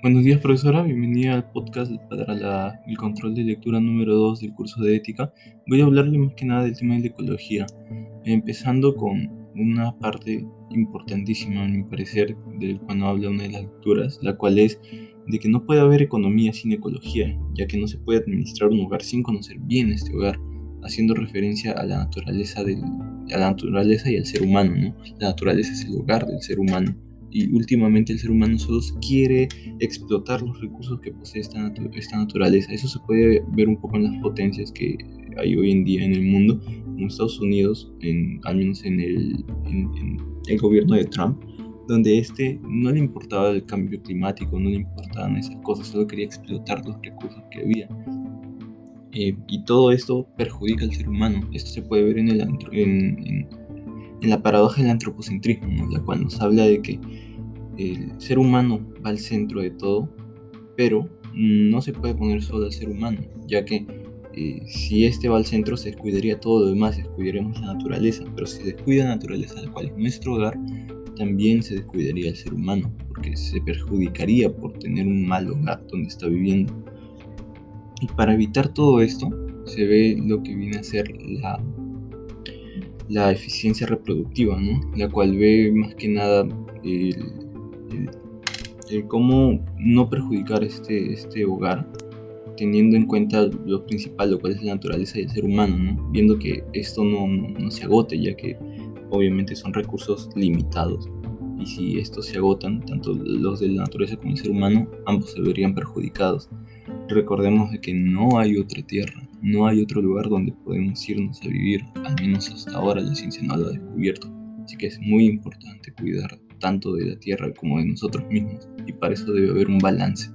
Buenos días, profesora. Bienvenida al podcast para el control de lectura número 2 del curso de ética. Voy a hablarle más que nada del tema de la ecología, empezando con una parte importantísima, a mi parecer, del cuando habla una de las lecturas, la cual es de que no puede haber economía sin ecología, ya que no se puede administrar un hogar sin conocer bien este hogar, haciendo referencia a la naturaleza, del, a la naturaleza y al ser humano. ¿no? La naturaleza es el hogar del ser humano y últimamente el ser humano solo quiere explotar los recursos que posee esta, esta, naturaleza. Eso se puede ver un poco en las potencias que hay hoy en día en el mundo, como Estados Unidos, en, al menos en el, en, el gobierno de Trump, donde este no le importaba el cambio climático, no le importaban esas cosas, solo quería explotar los recursos que había. Eh, y todo esto perjudica al ser humano. Esto se puede ver en, el, en, en la paradoja del antropocentrismo, la cual nos habla de que el ser humano va al centro de todo, pero no se puede poner solo al ser humano, ya que eh, si este va al centro se descuidaría todo lo demás, descuidaríamos la naturaleza, pero si se descuida la naturaleza, la cual es nuestro hogar, también se descuidaría el ser humano, porque se perjudicaría por tener un mal hogar donde está viviendo. Y para evitar todo esto, se ve lo que viene a ser la la eficiencia reproductiva, ¿no? La cual ve más que nada el, cómo no perjudicar este, este hogar, teniendo en cuenta lo principal, lo cual es la naturaleza del ser humano, ¿no? Viendo que esto no, no, se agote, ya que obviamente son recursos limitados. Y si estos se agotan, tanto los de la naturaleza como el ser humano, ambos se verían perjudicados. Recordemos de que no hay otra tierra, no hay otro lugar donde podemos irnos a vivir, al menos hasta ahora la ciencia no lo ha descubierto. Así que es muy importante cuidar tanto de la tierra como de nosotros mismos y para eso debe haber un balance.